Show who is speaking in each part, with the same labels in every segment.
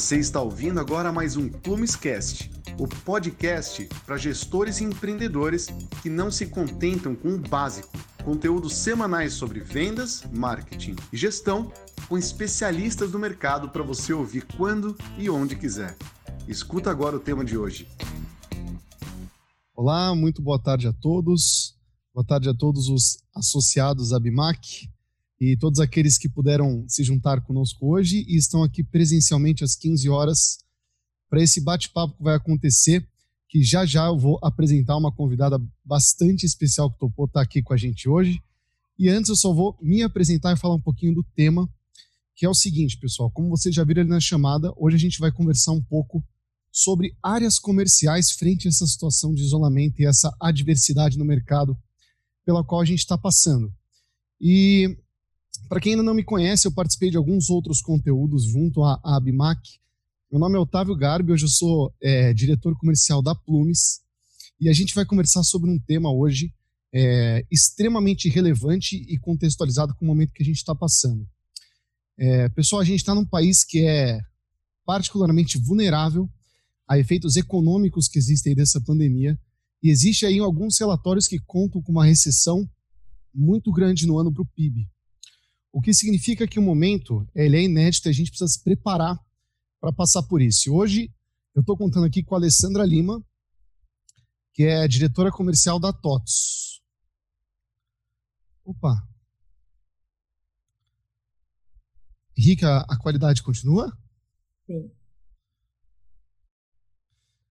Speaker 1: Você está ouvindo agora mais um Plumescast, o podcast para gestores e empreendedores que não se contentam com o básico. Conteúdos semanais sobre vendas, marketing e gestão com especialistas do mercado para você ouvir quando e onde quiser. Escuta agora o tema de hoje.
Speaker 2: Olá, muito boa tarde a todos. Boa tarde a todos os associados à BIMAC e todos aqueles que puderam se juntar conosco hoje e estão aqui presencialmente às 15 horas para esse bate-papo que vai acontecer, que já já eu vou apresentar uma convidada bastante especial que topou estar aqui com a gente hoje. E antes eu só vou me apresentar e falar um pouquinho do tema, que é o seguinte, pessoal, como vocês já viram ali na chamada, hoje a gente vai conversar um pouco sobre áreas comerciais frente a essa situação de isolamento e essa adversidade no mercado pela qual a gente está passando. E para quem ainda não me conhece, eu participei de alguns outros conteúdos junto à, Abimac. Meu nome é Otávio Garbi, hoje eu sou é, diretor comercial da Plumes e a gente vai conversar sobre um tema hoje é, extremamente relevante e contextualizado com o momento que a gente está passando. É, pessoal, a gente está num país que é particularmente vulnerável a efeitos econômicos que existem dessa pandemia e existe aí alguns relatórios que contam com uma recessão muito grande no ano para o PIB. O que significa que o momento ele é inédito e a gente precisa se preparar para passar por isso. Hoje eu estou contando aqui com a Alessandra Lima, que é diretora comercial da TOTS. Opa. Rica, a qualidade continua?
Speaker 3: Sim.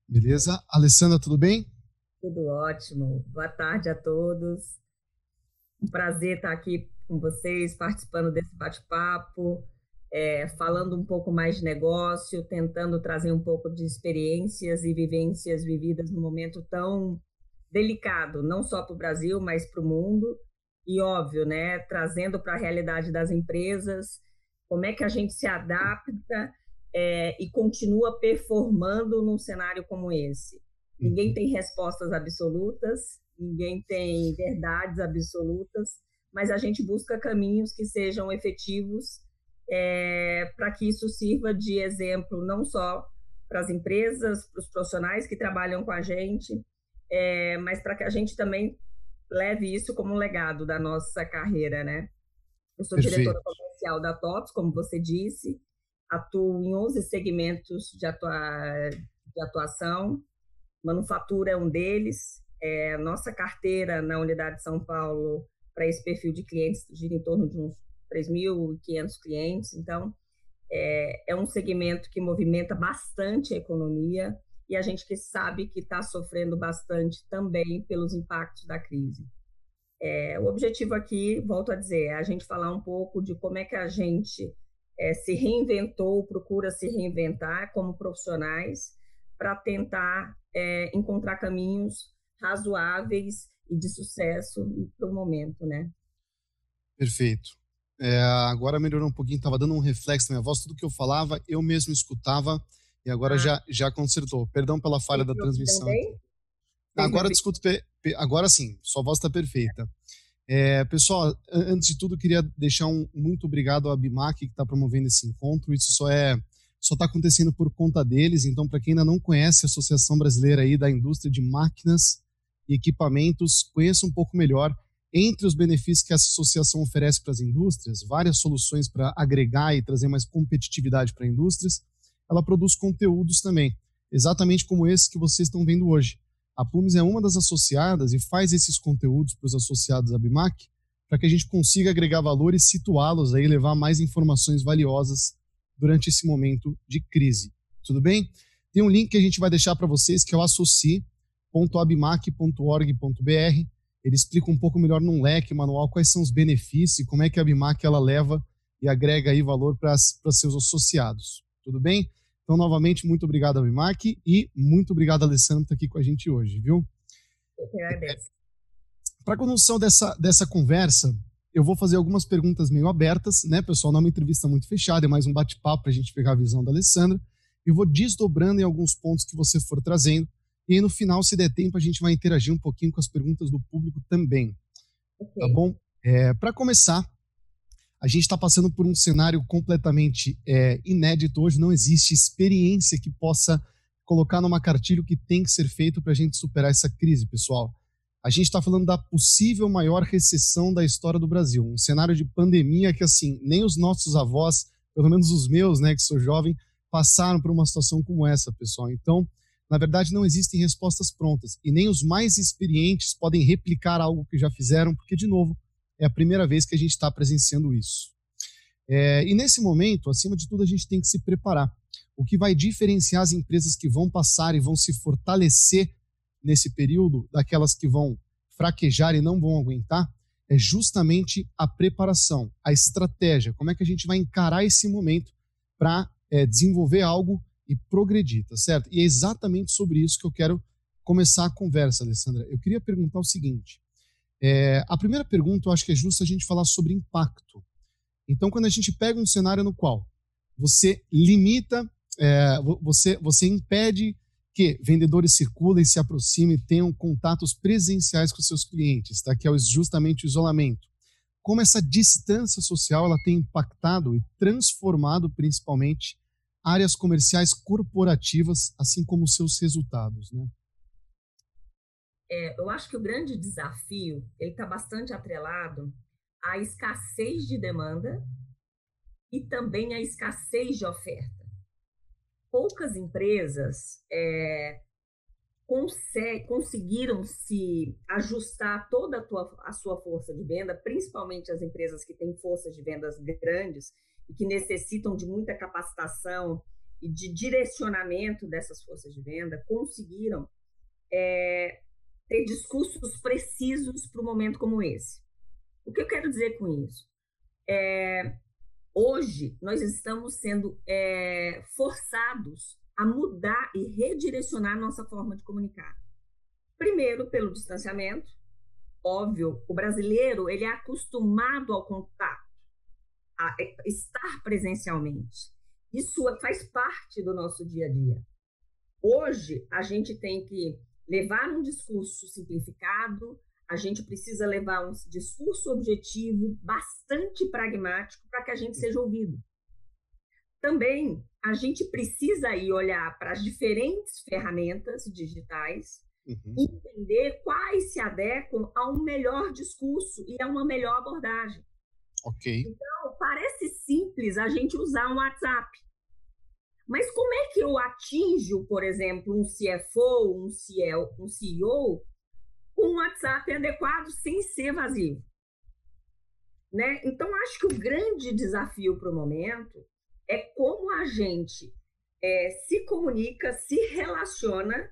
Speaker 2: Beleza. Alessandra, tudo bem?
Speaker 3: Tudo ótimo. Boa tarde a todos. Um prazer estar aqui com vocês, participando desse bate-papo, é, falando um pouco mais de negócio, tentando trazer um pouco de experiências e vivências vividas num momento tão delicado, não só para o Brasil, mas para o mundo. E óbvio, né, trazendo para a realidade das empresas, como é que a gente se adapta é, e continua performando num cenário como esse. Ninguém uhum. tem respostas absolutas, ninguém tem verdades absolutas, mas a gente busca caminhos que sejam efetivos é, para que isso sirva de exemplo não só para as empresas, para os profissionais que trabalham com a gente, é, mas para que a gente também leve isso como um legado da nossa carreira, né? Eu sou Perfeito. diretora comercial da TOPS, como você disse, atuo em 11 segmentos de, atua de atuação, manufatura é um deles, é, nossa carteira na unidade de São Paulo para esse perfil de clientes gira em torno de uns 3.500 clientes. Então, é, é um segmento que movimenta bastante a economia e a gente que sabe que está sofrendo bastante também pelos impactos da crise. É, o objetivo aqui, volto a dizer, é a gente falar um pouco de como é que a gente é, se reinventou, procura se reinventar como profissionais para tentar é, encontrar caminhos razoáveis e de sucesso para o momento, né?
Speaker 2: Perfeito. É, agora melhorou um pouquinho, estava dando um reflexo na minha voz, tudo que eu falava eu mesmo escutava e agora ah. já, já consertou. Perdão pela falha da transmissão. Agora discuto, agora sim, sua voz está perfeita. É, pessoal, antes de tudo, queria deixar um muito obrigado ao Abimac que está promovendo esse encontro. Isso só é só está acontecendo por conta deles. Então, para quem ainda não conhece a Associação Brasileira aí da Indústria de Máquinas e equipamentos, conheça um pouco melhor entre os benefícios que essa associação oferece para as indústrias, várias soluções para agregar e trazer mais competitividade para indústrias, ela produz conteúdos também, exatamente como esse que vocês estão vendo hoje. A Plumes é uma das associadas e faz esses conteúdos para os associados da BIMAC para que a gente consiga agregar valor e situá-los aí, levar mais informações valiosas durante esse momento de crise. Tudo bem? Tem um link que a gente vai deixar para vocês que é o associe www.abimac.org.br. Ele explica um pouco melhor num leque manual quais são os benefícios e como é que a Abimac ela leva e agrega aí valor para seus associados. Tudo bem? Então, novamente, muito obrigado, Abimac, e muito obrigado, Alessandro, por estar aqui com a gente hoje, viu?
Speaker 3: Eu agradeço.
Speaker 2: Para a condução dessa, dessa conversa, eu vou fazer algumas perguntas meio abertas, né, pessoal? Não é uma entrevista muito fechada, é mais um bate-papo para a gente pegar a visão da Alessandra. Eu vou desdobrando em alguns pontos que você for trazendo e aí, no final, se der tempo, a gente vai interagir um pouquinho com as perguntas do público também. Okay. Tá bom? É, Para começar, A gente está passando por um cenário completamente é, inédito hoje, não existe experiência que possa colocar numa cartilha o que tem que ser feito para a gente superar essa crise, pessoal. A gente está falando da possível maior recessão da história do Brasil, um cenário de pandemia que, assim, nem os nossos avós, pelo menos os meus, né, que sou jovem, passaram por uma situação como essa, pessoal. Então, na verdade, não existem respostas prontas e nem os mais experientes podem replicar algo que já fizeram, porque, de novo, é a primeira vez que a gente está presenciando isso. É, e nesse momento, acima de tudo, a gente tem que se preparar. O que vai diferenciar as empresas que vão passar e vão se fortalecer nesse período daquelas que vão fraquejar e não vão aguentar é justamente a preparação, a estratégia. Como é que a gente vai encarar esse momento para é, desenvolver algo e progredir, tá certo? E é exatamente sobre isso que eu quero começar a conversa, Alessandra. Eu queria perguntar o seguinte: é, a primeira pergunta eu acho que é justo a gente falar sobre impacto. Então, quando a gente pega um cenário no qual você limita, é, você, você impede que vendedores circulem, se aproximem, tenham contatos presenciais com seus clientes, tá? que é justamente o isolamento. Como essa distância social ela tem impactado e transformado principalmente áreas comerciais corporativas, assim como seus resultados, né?
Speaker 3: É, eu acho que o grande desafio ele está bastante atrelado à escassez de demanda e também à escassez de oferta. Poucas empresas é, conseguiram se ajustar toda a, tua, a sua força de venda, principalmente as empresas que têm forças de vendas grandes e que necessitam de muita capacitação e de direcionamento dessas forças de venda, conseguiram é, ter discursos precisos para um momento como esse. O que eu quero dizer com isso? É, hoje, nós estamos sendo é, forçados a mudar e redirecionar nossa forma de comunicar. Primeiro, pelo distanciamento. Óbvio, o brasileiro ele é acostumado ao contato, a estar presencialmente. Isso faz parte do nosso dia a dia. Hoje, a gente tem que levar um discurso simplificado, a gente precisa levar um discurso objetivo, bastante pragmático, para que a gente seja ouvido. Também a gente precisa ir olhar para as diferentes ferramentas digitais, uhum. entender quais se adequam a um melhor discurso e a uma melhor abordagem.
Speaker 2: Ok.
Speaker 3: Então, parece simples a gente usar um WhatsApp. Mas como é que eu atinjo, por exemplo, um CFO, um CEO, um CEO com um WhatsApp adequado sem ser vazio? Né? Então, acho que o grande desafio para o momento é como a gente é, se comunica, se relaciona,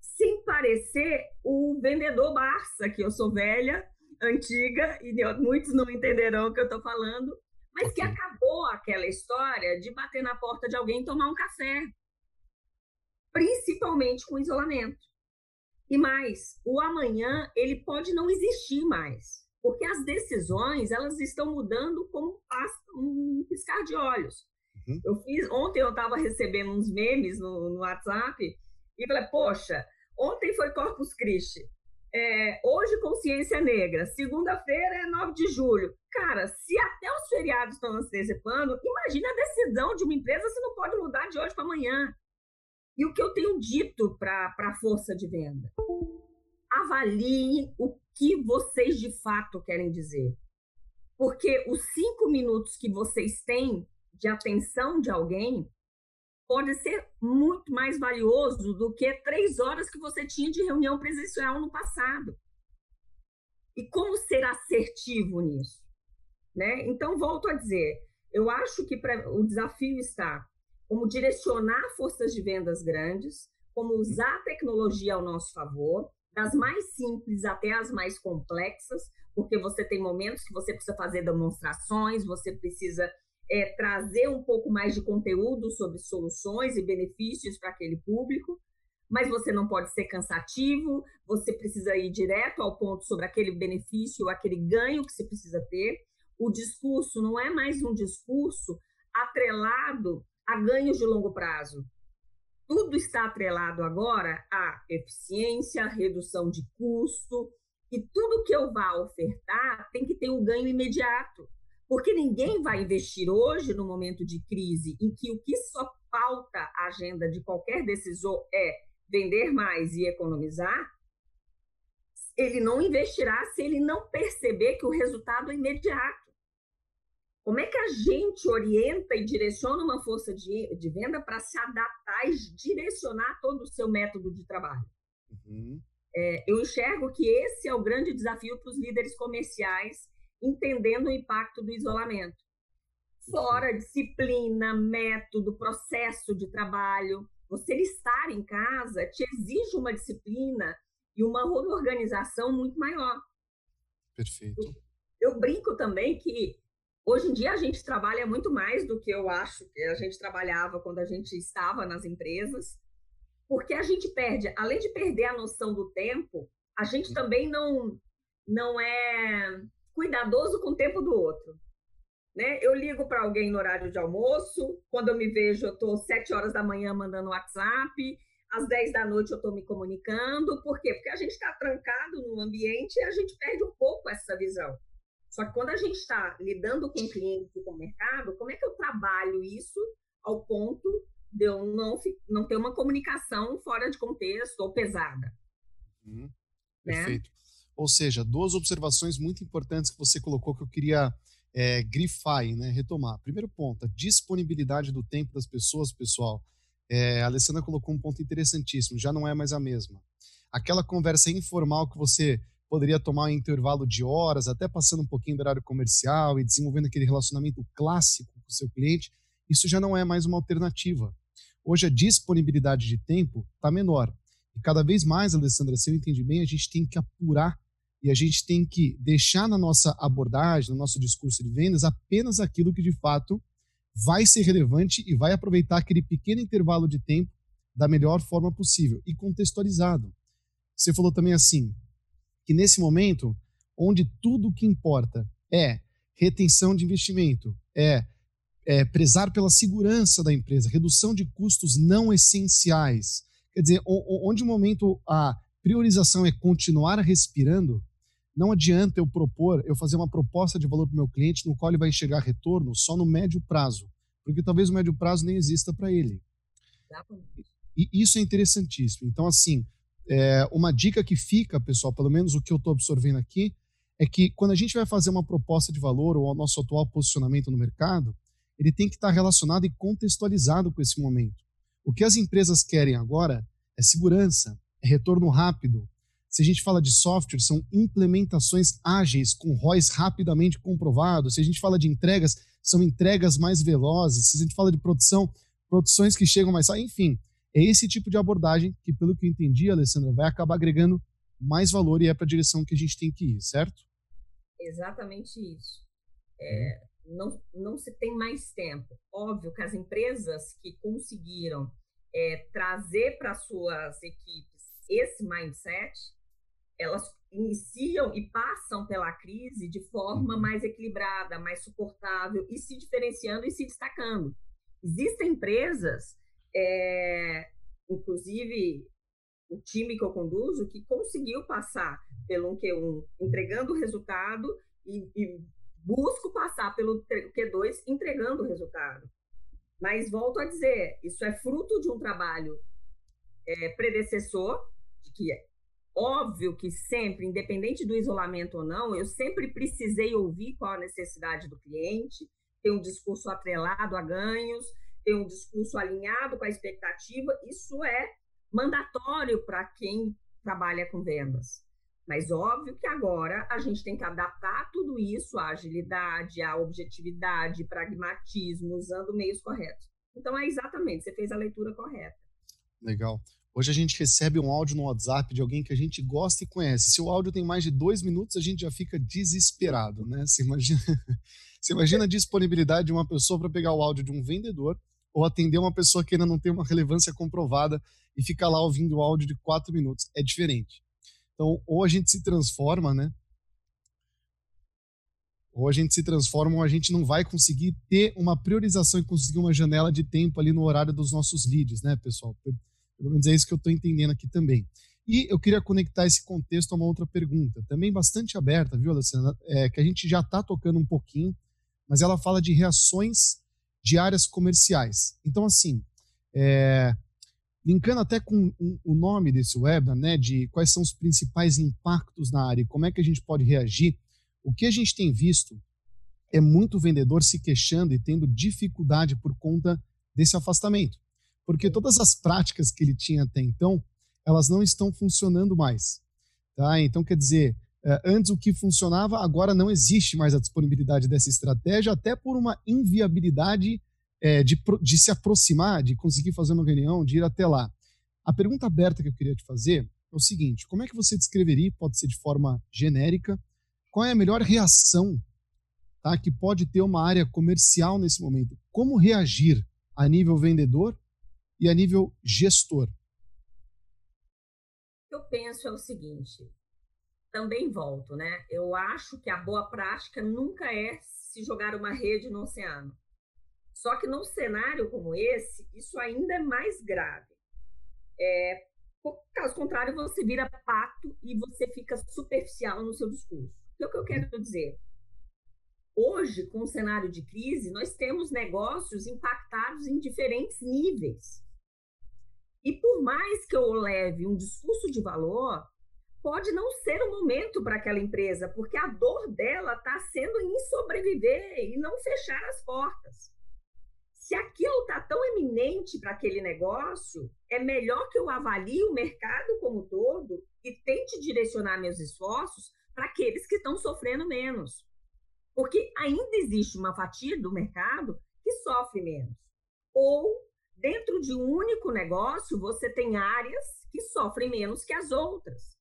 Speaker 3: sem parecer o vendedor Barça, que eu sou velha, antiga, e muitos não entenderão o que eu estou falando, mas que acabou aquela história de bater na porta de alguém e tomar um café, principalmente com isolamento. E mais, o amanhã ele pode não existir mais, porque as decisões elas estão mudando como um piscar de olhos. Uhum. Eu fiz ontem eu estava recebendo uns memes no, no WhatsApp e falei, poxa, ontem foi Corpus Christi. É, hoje, consciência negra. Segunda-feira é 9 de julho. Cara, se até os feriados estão antecipando, imagina a decisão de uma empresa se não pode mudar de hoje para amanhã. E o que eu tenho dito para a força de venda? Avaliem o que vocês de fato querem dizer. Porque os cinco minutos que vocês têm de atenção de alguém pode ser muito mais valioso do que três horas que você tinha de reunião presencial no passado. E como ser assertivo nisso? Né? Então, volto a dizer, eu acho que pra, o desafio está como direcionar forças de vendas grandes, como usar a tecnologia ao nosso favor, das mais simples até as mais complexas, porque você tem momentos que você precisa fazer demonstrações, você precisa é, trazer um pouco mais de conteúdo sobre soluções e benefícios para aquele público, mas você não pode ser cansativo, você precisa ir direto ao ponto sobre aquele benefício, aquele ganho que você precisa ter. O discurso não é mais um discurso atrelado a ganhos de longo prazo. Tudo está atrelado agora à eficiência, redução de custo, e tudo que eu vá ofertar tem que ter um ganho imediato Porque ninguém vai investir hoje, no momento de crise, em que o que só pauta a agenda de qualquer decisor é vender mais e economizar, ele não investirá se ele não perceber que o resultado é imediato. Como é que a gente orienta e direciona uma força de, de venda para se adaptar e direcionar todo o seu método de trabalho? Uhum. É, eu enxergo que esse é o grande desafio para os líderes comerciais, entendendo o impacto do isolamento. Fora disciplina, método, processo de trabalho. Você estar em casa te exige uma disciplina e uma organização muito maior.
Speaker 2: Perfeito.
Speaker 3: Eu, eu brinco também que hoje em dia a gente trabalha muito mais do que eu acho que a gente trabalhava quando a gente estava nas empresas, porque a gente perde, além de perder a noção do tempo, a gente também não não é cuidadoso com o tempo do outro. Né? Eu ligo para alguém no horário de almoço, quando eu me vejo, eu estou sete horas da manhã mandando WhatsApp, às 10 da noite eu estou me comunicando. Por quê? Porque a gente está trancado no ambiente e a gente perde um pouco essa visão. Só que quando a gente está lidando com o cliente e com o mercado, como é que eu trabalho isso ao ponto de eu não, não ter uma comunicação fora de contexto ou pesada?
Speaker 2: Uhum. Né? Perfeito. Ou seja, duas observações muito importantes que você colocou que eu queria é, grifar e né, retomar. Primeiro ponto, a disponibilidade do tempo das pessoas, pessoal. É, a Alessandra colocou um ponto interessantíssimo, já não é mais a mesma. Aquela conversa informal que você poderia tomar em intervalo de horas, até passando um pouquinho do horário comercial e desenvolvendo aquele relacionamento clássico com o seu cliente, isso já não é mais uma alternativa. Hoje a disponibilidade de tempo está menor. E cada vez mais, Alessandra, se eu entendi bem, a gente tem que apurar e a gente tem que deixar na nossa abordagem, no nosso discurso de vendas, apenas aquilo que de fato vai ser relevante e vai aproveitar aquele pequeno intervalo de tempo da melhor forma possível e contextualizado. Você falou também assim, que nesse momento, onde tudo o que importa é retenção de investimento, é, é prezar pela segurança da empresa, redução de custos não essenciais, quer dizer, onde o momento a priorização é continuar respirando, não adianta eu propor, eu fazer uma proposta de valor para o meu cliente no qual ele vai enxergar retorno só no médio prazo, porque talvez o médio prazo nem exista para ele. E isso é interessantíssimo. Então, assim, é, uma dica que fica, pessoal, pelo menos o que eu estou absorvendo aqui, é que quando a gente vai fazer uma proposta de valor ou o nosso atual posicionamento no mercado, ele tem que estar relacionado e contextualizado com esse momento. O que as empresas querem agora é segurança, é retorno rápido, se a gente fala de software, são implementações ágeis, com ROIs rapidamente comprovados. Se a gente fala de entregas, são entregas mais velozes. Se a gente fala de produção, produções que chegam mais. Enfim, é esse tipo de abordagem que, pelo que eu entendi, Alessandra, vai acabar agregando mais valor e é para a direção que a gente tem que ir, certo?
Speaker 3: Exatamente isso. É, não, não se tem mais tempo. Óbvio que as empresas que conseguiram é, trazer para suas equipes esse mindset, elas iniciam e passam pela crise de forma uhum. mais equilibrada, mais suportável e se diferenciando e se destacando. Existem empresas, é, inclusive o time que eu conduzo, que conseguiu passar pelo Q1 entregando o resultado e, e busco passar pelo Q2 entregando o resultado. Mas volto a dizer, isso é fruto de um trabalho é, predecessor, de que é Óbvio que sempre, independente do isolamento ou não, eu sempre precisei ouvir qual a necessidade do cliente, ter um discurso atrelado a ganhos, ter um discurso alinhado com a expectativa. Isso é mandatório para quem trabalha com vendas. Mas óbvio que agora a gente tem que adaptar tudo isso à agilidade, à objetividade, pragmatismo, usando meios corretos. Então é exatamente, você fez a leitura correta.
Speaker 2: Legal. Hoje a gente recebe um áudio no WhatsApp de alguém que a gente gosta e conhece. Se o áudio tem mais de dois minutos, a gente já fica desesperado, né? Você imagina, você imagina a disponibilidade de uma pessoa para pegar o áudio de um vendedor ou atender uma pessoa que ainda não tem uma relevância comprovada e ficar lá ouvindo o áudio de quatro minutos. É diferente. Então, ou a gente se transforma, né? Ou a gente se transforma ou a gente não vai conseguir ter uma priorização e conseguir uma janela de tempo ali no horário dos nossos leads, né, pessoal? Pelo menos é isso que eu estou entendendo aqui também. E eu queria conectar esse contexto a uma outra pergunta, também bastante aberta, viu, Alessandra? É, que a gente já está tocando um pouquinho, mas ela fala de reações de áreas comerciais. Então, assim, é, linkando até com o nome desse webinar, né, de quais são os principais impactos na área e como é que a gente pode reagir, o que a gente tem visto é muito vendedor se queixando e tendo dificuldade por conta desse afastamento. Porque todas as práticas que ele tinha até então, elas não estão funcionando mais. Tá? Então, quer dizer, eh, antes o que funcionava, agora não existe mais a disponibilidade dessa estratégia, até por uma inviabilidade é, de, de se aproximar, de conseguir fazer uma reunião, de ir até lá. A pergunta aberta que eu queria te fazer é o seguinte: como é que você descreveria, pode ser de forma genérica, qual é a melhor reação tá, que pode ter uma área comercial nesse momento? Como reagir a nível vendedor e a nível gestor?
Speaker 3: Eu penso é o seguinte, também volto, né? Eu acho que a boa prática nunca é se jogar uma rede no oceano. Só que num cenário como esse, isso ainda é mais grave. É, caso contrário, você vira pato e você fica superficial no seu discurso. Então, o que eu quero dizer? Hoje, com o cenário de crise, nós temos negócios impactados em diferentes níveis. E por mais que eu leve um discurso de valor, pode não ser o momento para aquela empresa, porque a dor dela está sendo em sobreviver e não fechar as portas se aquilo está tão eminente para aquele negócio, é melhor que eu avalie o mercado como um todo e tente direcionar meus esforços para aqueles que estão sofrendo menos. Porque ainda existe uma fatia do mercado que sofre menos. Ou, dentro de um único negócio, você tem áreas que sofrem menos que as outras.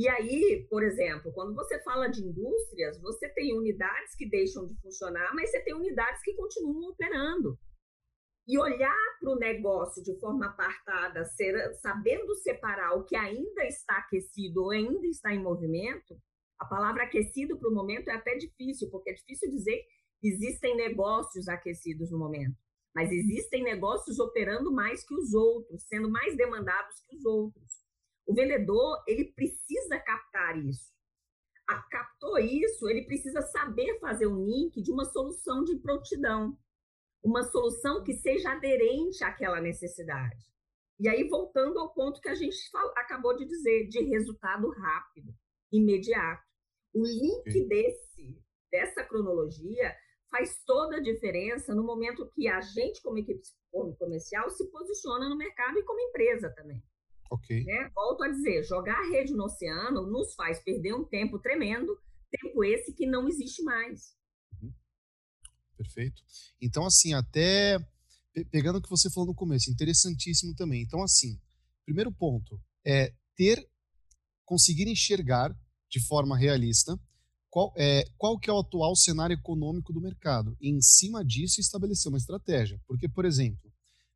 Speaker 3: E aí, por exemplo, quando você fala de indústrias, você tem unidades que deixam de funcionar, mas você tem unidades que continuam operando. E olhar para o negócio de forma apartada, ser, sabendo separar o que ainda está aquecido ou ainda está em movimento, a palavra aquecido para o momento é até difícil, porque é difícil dizer que existem negócios aquecidos no momento. Mas existem negócios operando mais que os outros, sendo mais demandados que os outros. O vendedor, ele precisa captar isso. A, captou isso, ele precisa saber fazer um link de uma solução de prontidão, uma solução que seja aderente àquela necessidade. E aí, voltando ao ponto que a gente acabou de dizer, de resultado rápido, imediato. O link Sim. desse, dessa cronologia faz toda a diferença no momento que a gente, como equipe comercial, se posiciona no mercado e como empresa também.
Speaker 2: Ok.
Speaker 3: Né? Volto a dizer, jogar a rede no oceano nos faz perder um tempo tremendo, tempo esse que não existe mais.
Speaker 2: Uhum. Perfeito. Então, assim, até pegando o que você falou no começo, interessantíssimo também. Então, assim, primeiro ponto é ter, conseguir enxergar de forma realista qual, é, qual que é o atual cenário econômico do mercado e, em cima disso, estabelecer uma estratégia. Porque, por exemplo,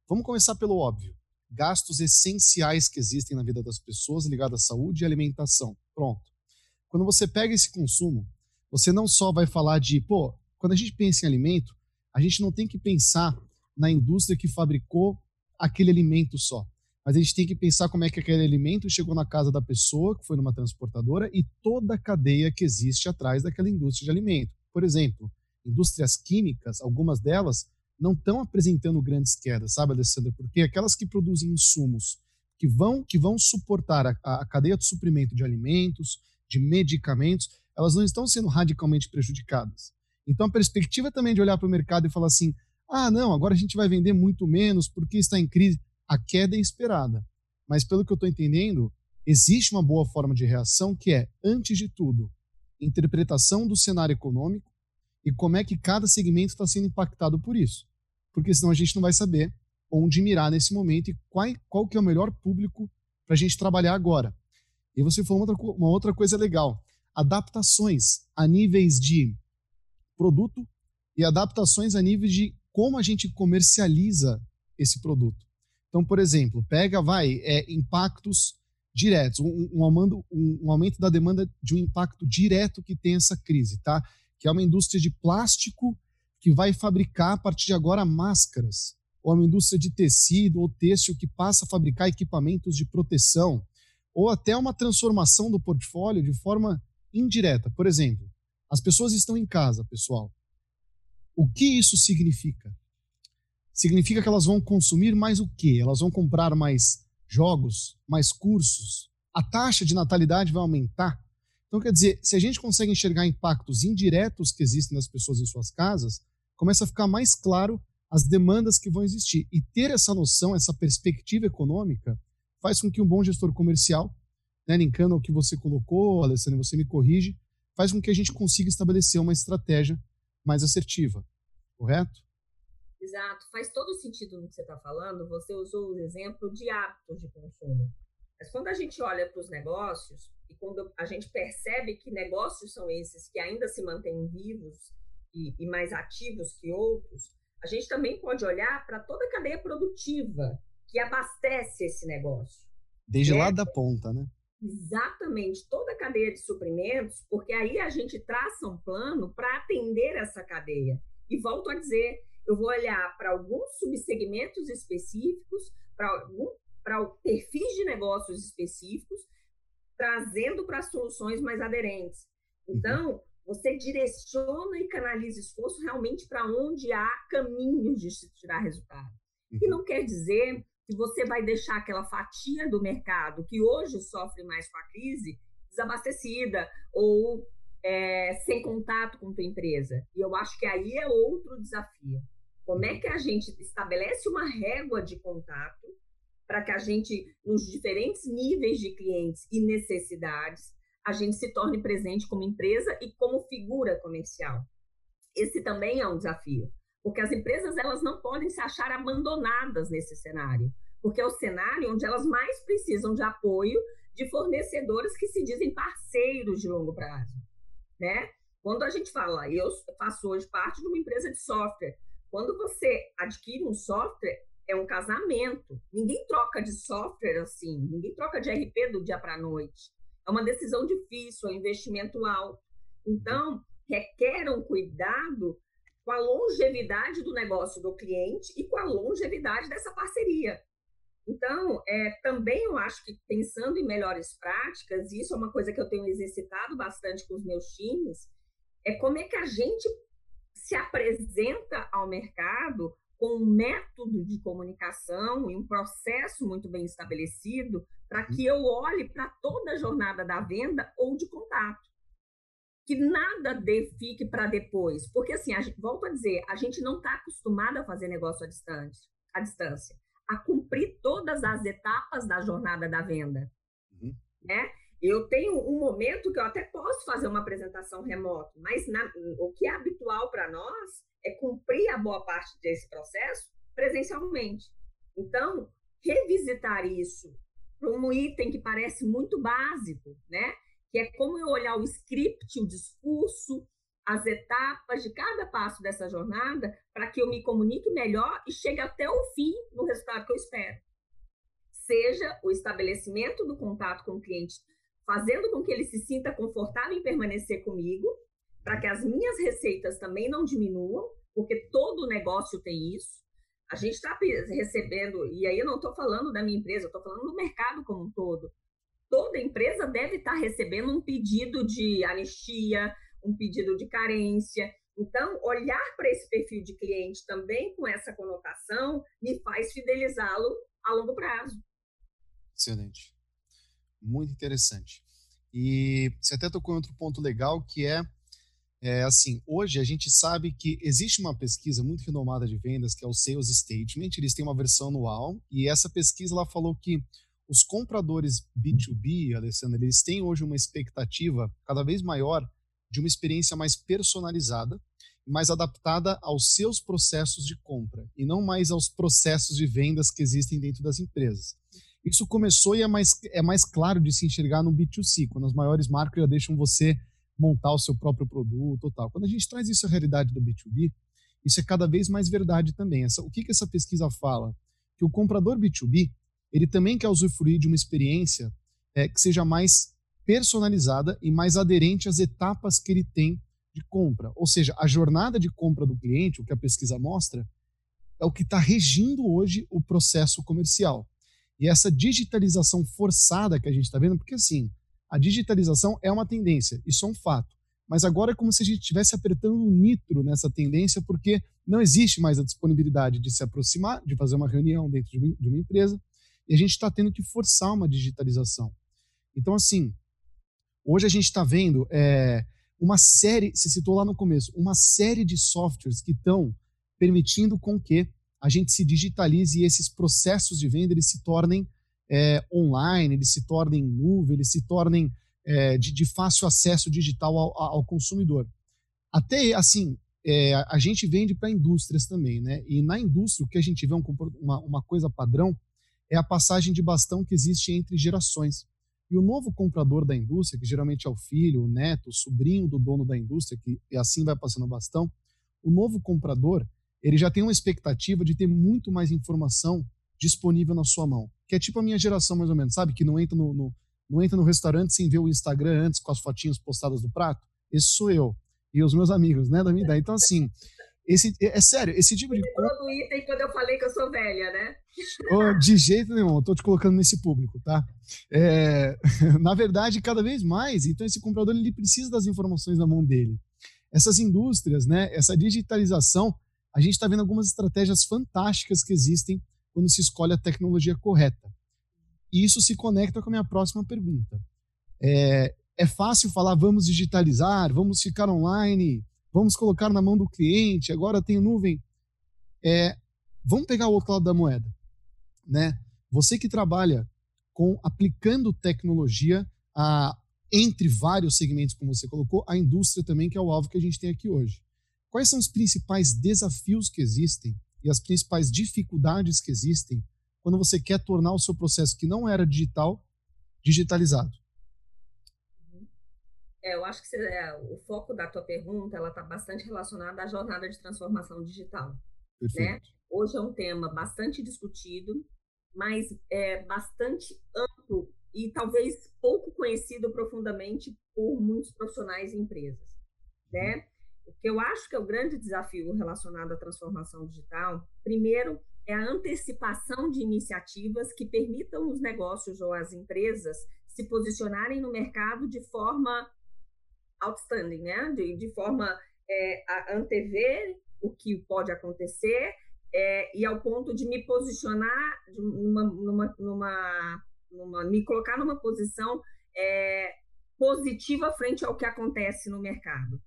Speaker 2: vamos começar pelo óbvio gastos essenciais que existem na vida das pessoas ligados à saúde e alimentação. Pronto. Quando você pega esse consumo, você não só vai falar de, pô, quando a gente pensa em alimento, a gente não tem que pensar na indústria que fabricou aquele alimento só. Mas a gente tem que pensar como é que aquele alimento chegou na casa da pessoa, que foi numa transportadora, e toda a cadeia que existe atrás daquela indústria de alimento. Por exemplo, indústrias químicas, algumas delas não estão apresentando grandes quedas, sabe, Alessandra? Porque aquelas que produzem insumos que vão, que vão suportar a, a cadeia de suprimento de alimentos, de medicamentos, elas não estão sendo radicalmente prejudicadas. Então, a perspectiva também de olhar para o mercado e falar assim: ah, não, agora a gente vai vender muito menos porque está em crise. A queda é esperada. Mas, pelo que eu estou entendendo, existe uma boa forma de reação que é, antes de tudo, interpretação do cenário econômico, e como é que cada segmento está sendo impactado por isso. Porque senão a gente não vai saber onde mirar nesse momento e qual, qual que é o melhor público para a gente trabalhar agora. E você falou uma outra, uma outra coisa legal: adaptações a níveis de produto e adaptações a níveis de como a gente comercializa esse produto. Então, por exemplo, pega, vai, é, impactos diretos, um, um, aumento, um, um aumento da demanda de um impacto direto que tem essa crise, tá? Que é uma indústria de plástico que vai fabricar a partir de agora máscaras, ou uma indústria de tecido ou têxtil que passa a fabricar equipamentos de proteção, ou até uma transformação do portfólio de forma indireta. Por exemplo, as pessoas estão em casa, pessoal. O que isso significa? Significa que elas vão consumir mais o quê? Elas vão comprar mais jogos, mais cursos, a taxa de natalidade vai aumentar. Então, quer dizer, se a gente consegue enxergar impactos indiretos que existem nas pessoas em suas casas, começa a ficar mais claro as demandas que vão existir. E ter essa noção, essa perspectiva econômica, faz com que um bom gestor comercial, né, linkando ao que você colocou, Alessandro, você me corrige, faz com que a gente consiga estabelecer uma estratégia mais assertiva, correto?
Speaker 3: Exato, faz todo sentido no que você está falando. Você usou o exemplo de hábitos de consumo. Mas quando a gente olha para os negócios e quando a gente percebe que negócios são esses que ainda se mantêm vivos e, e mais ativos que outros, a gente também pode olhar para toda a cadeia produtiva que abastece esse negócio.
Speaker 2: Desde né? lá da ponta, né?
Speaker 3: Exatamente, toda a cadeia de suprimentos, porque aí a gente traça um plano para atender essa cadeia. E volto a dizer, eu vou olhar para alguns subsegmentos específicos, para algum para perfis de negócios específicos, trazendo para soluções mais aderentes. Uhum. Então, você direciona e canaliza esforço realmente para onde há caminhos de se tirar resultado. E uhum. não quer dizer que você vai deixar aquela fatia do mercado que hoje sofre mais com a crise desabastecida ou é, sem contato com a tua empresa. E eu acho que aí é outro desafio. Como é uhum. que a gente estabelece uma régua de contato para que a gente, nos diferentes níveis de clientes e necessidades, a gente se torne presente como empresa e como figura comercial. Esse também é um desafio, porque as empresas elas não podem se achar abandonadas nesse cenário, porque é o cenário onde elas mais precisam de apoio de fornecedores que se dizem parceiros de longo prazo, né? Quando a gente fala, eu faço hoje parte de uma empresa de software. Quando você adquire um software, é um casamento. Ninguém troca de software assim, ninguém troca de RP do dia para a noite. É uma decisão difícil, é um investimento alto. Então, requer um cuidado com a longevidade do negócio do cliente e com a longevidade dessa parceria. Então, é, também eu acho que pensando em melhores práticas, isso é uma coisa que eu tenho exercitado bastante com os meus times, é como é que a gente se apresenta ao mercado com um método de comunicação e um processo muito bem estabelecido para que eu olhe para toda a jornada da venda ou de contato. Que nada de, fique para depois. Porque, assim, a volto a dizer, a gente não está acostumado a fazer negócio à distância, à distância, a cumprir todas as etapas da jornada da venda. Uhum. Né? Eu tenho um momento que eu até posso fazer uma apresentação remota, mas na, o que é habitual para nós é cumprir a boa parte desse processo presencialmente. Então, revisitar isso para um item que parece muito básico, né? Que é como eu olhar o script, o discurso, as etapas de cada passo dessa jornada para que eu me comunique melhor e chegue até o fim no resultado que eu espero. Seja o estabelecimento do contato com o cliente, fazendo com que ele se sinta confortável em permanecer comigo, para que as minhas receitas também não diminuam, porque todo negócio tem isso. A gente está recebendo, e aí eu não estou falando da minha empresa, estou falando do mercado como um todo. Toda empresa deve estar tá recebendo um pedido de anistia, um pedido de carência. Então, olhar para esse perfil de cliente também com essa conotação me faz fidelizá-lo a longo prazo.
Speaker 2: Excelente. Muito interessante. E você até tocou em outro ponto legal, que é é assim, hoje a gente sabe que existe uma pesquisa muito renomada de vendas, que é o Sales Statement, eles têm uma versão anual, e essa pesquisa ela falou que os compradores B2B, Alessandra, eles têm hoje uma expectativa cada vez maior de uma experiência mais personalizada mais adaptada aos seus processos de compra, e não mais aos processos de vendas que existem dentro das empresas. Isso começou e é mais, é mais claro de se enxergar no B2C, quando as maiores marcas já deixam você montar o seu próprio produto tal. Quando a gente traz isso à realidade do B2B, isso é cada vez mais verdade também. Essa, o que, que essa pesquisa fala? Que o comprador B2B, ele também quer usufruir de uma experiência é, que seja mais personalizada e mais aderente às etapas que ele tem de compra. Ou seja, a jornada de compra do cliente, o que a pesquisa mostra, é o que está regindo hoje o processo comercial. E essa digitalização forçada que a gente está vendo, porque assim, a digitalização é uma tendência, isso é um fato. mas agora é como se a gente estivesse apertando o nitro nessa tendência, porque não existe mais a disponibilidade de se aproximar, de fazer uma reunião dentro de uma, empresa, e a gente está tendo que forçar uma digitalização. Então, assim, hoje a gente está vendo é, uma série, você citou lá no começo, uma série de softwares que estão permitindo com que a gente se digitalize e esses processos de venda eles se tornem é, online, eles se tornem nuvem, eles se tornem é, de, de, fácil acesso digital ao, ao consumidor. Até assim, é, a gente vende para indústrias também, né? E na indústria o que a gente vê um, uma, uma coisa padrão é a passagem de bastão que existe entre gerações. E o novo comprador da indústria, que geralmente é o filho, o neto, o sobrinho do dono da indústria, que assim vai passando o bastão, o novo comprador, ele já tem uma expectativa de ter muito mais informação disponível na sua mão. Que é tipo a minha geração, mais ou menos, sabe? Que não entra no, no não entra no restaurante sem ver o Instagram antes com as fotinhas postadas do prato. Esse sou eu. E os meus amigos, né, da minha idade. Então, assim, esse, é, é sério, esse tipo de
Speaker 3: coisa. do item quando eu falei que eu sou velha, né?
Speaker 2: Oh, de jeito nenhum, eu tô te colocando nesse público, tá? É, na verdade, cada vez mais, então esse comprador ele precisa das informações na mão dele. Essas indústrias, né, essa digitalização, a gente está vendo algumas estratégias fantásticas que existem quando se escolhe a tecnologia correta. E isso se conecta com a minha próxima pergunta. É, é fácil falar, vamos digitalizar, vamos ficar online, vamos colocar na mão do cliente, agora tem nuvem. É, vamos pegar o outro lado da moeda. Né? Você que trabalha com aplicando tecnologia a, entre vários segmentos, como você colocou, a indústria também, que é o alvo que a gente tem aqui hoje. Quais são os principais desafios que existem e as principais dificuldades que existem quando você quer tornar o seu processo que não era digital, digitalizado?
Speaker 3: É, eu acho que você, é, o foco da tua pergunta ela está bastante relacionada à jornada de transformação digital. Né? Hoje é um tema bastante discutido, mas é bastante amplo e talvez pouco conhecido profundamente por muitos profissionais e empresas. Né? O que eu acho que é o grande desafio relacionado à transformação digital, primeiro, é a antecipação de iniciativas que permitam os negócios ou as empresas se posicionarem no mercado de forma outstanding, né? De, de forma é, a antever o que pode acontecer é, e ao ponto de me posicionar numa, numa, numa, numa me colocar numa posição é, positiva frente ao que acontece no mercado.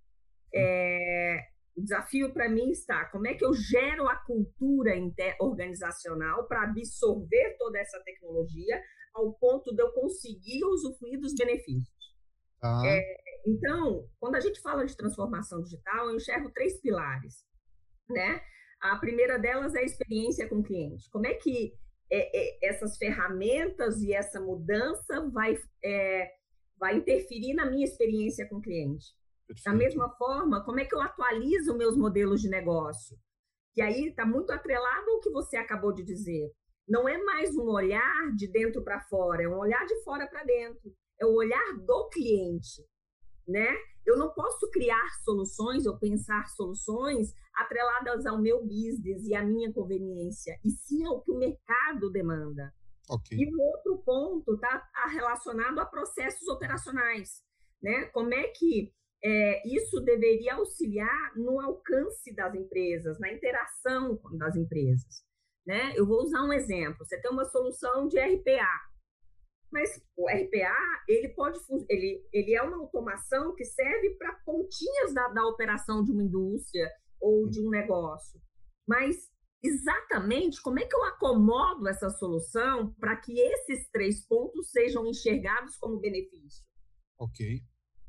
Speaker 3: É, o desafio para mim está como é que eu gero a cultura organizacional para absorver toda essa tecnologia ao ponto de eu conseguir usufruir dos benefícios. Ah. É, então, quando a gente fala de transformação digital, eu enxergo três pilares, né? A primeira delas é a experiência com o cliente. Como é que é, é, essas ferramentas e essa mudança vai, é, vai interferir na minha experiência com o cliente? Perfeito. Da mesma forma, como é que eu atualizo meus modelos de negócio? Que aí está muito atrelado ao que você acabou de dizer. Não é mais um olhar de dentro para fora, é um olhar de fora para dentro. É o olhar do cliente né? Eu não posso criar soluções ou pensar soluções atreladas ao meu business e à minha conveniência, e sim ao que o mercado demanda. Okay. E o outro ponto está tá relacionado a processos operacionais, né? Como é que é, isso deveria auxiliar no alcance das empresas, na interação das empresas, né? Eu vou usar um exemplo. Você tem uma solução de RPA, mas o RPA, ele pode ele, ele é uma automação que serve para pontinhas da, da operação de uma indústria ou de um negócio. Mas exatamente como é que eu acomodo essa solução para que esses três pontos sejam enxergados como benefício?
Speaker 2: Ok.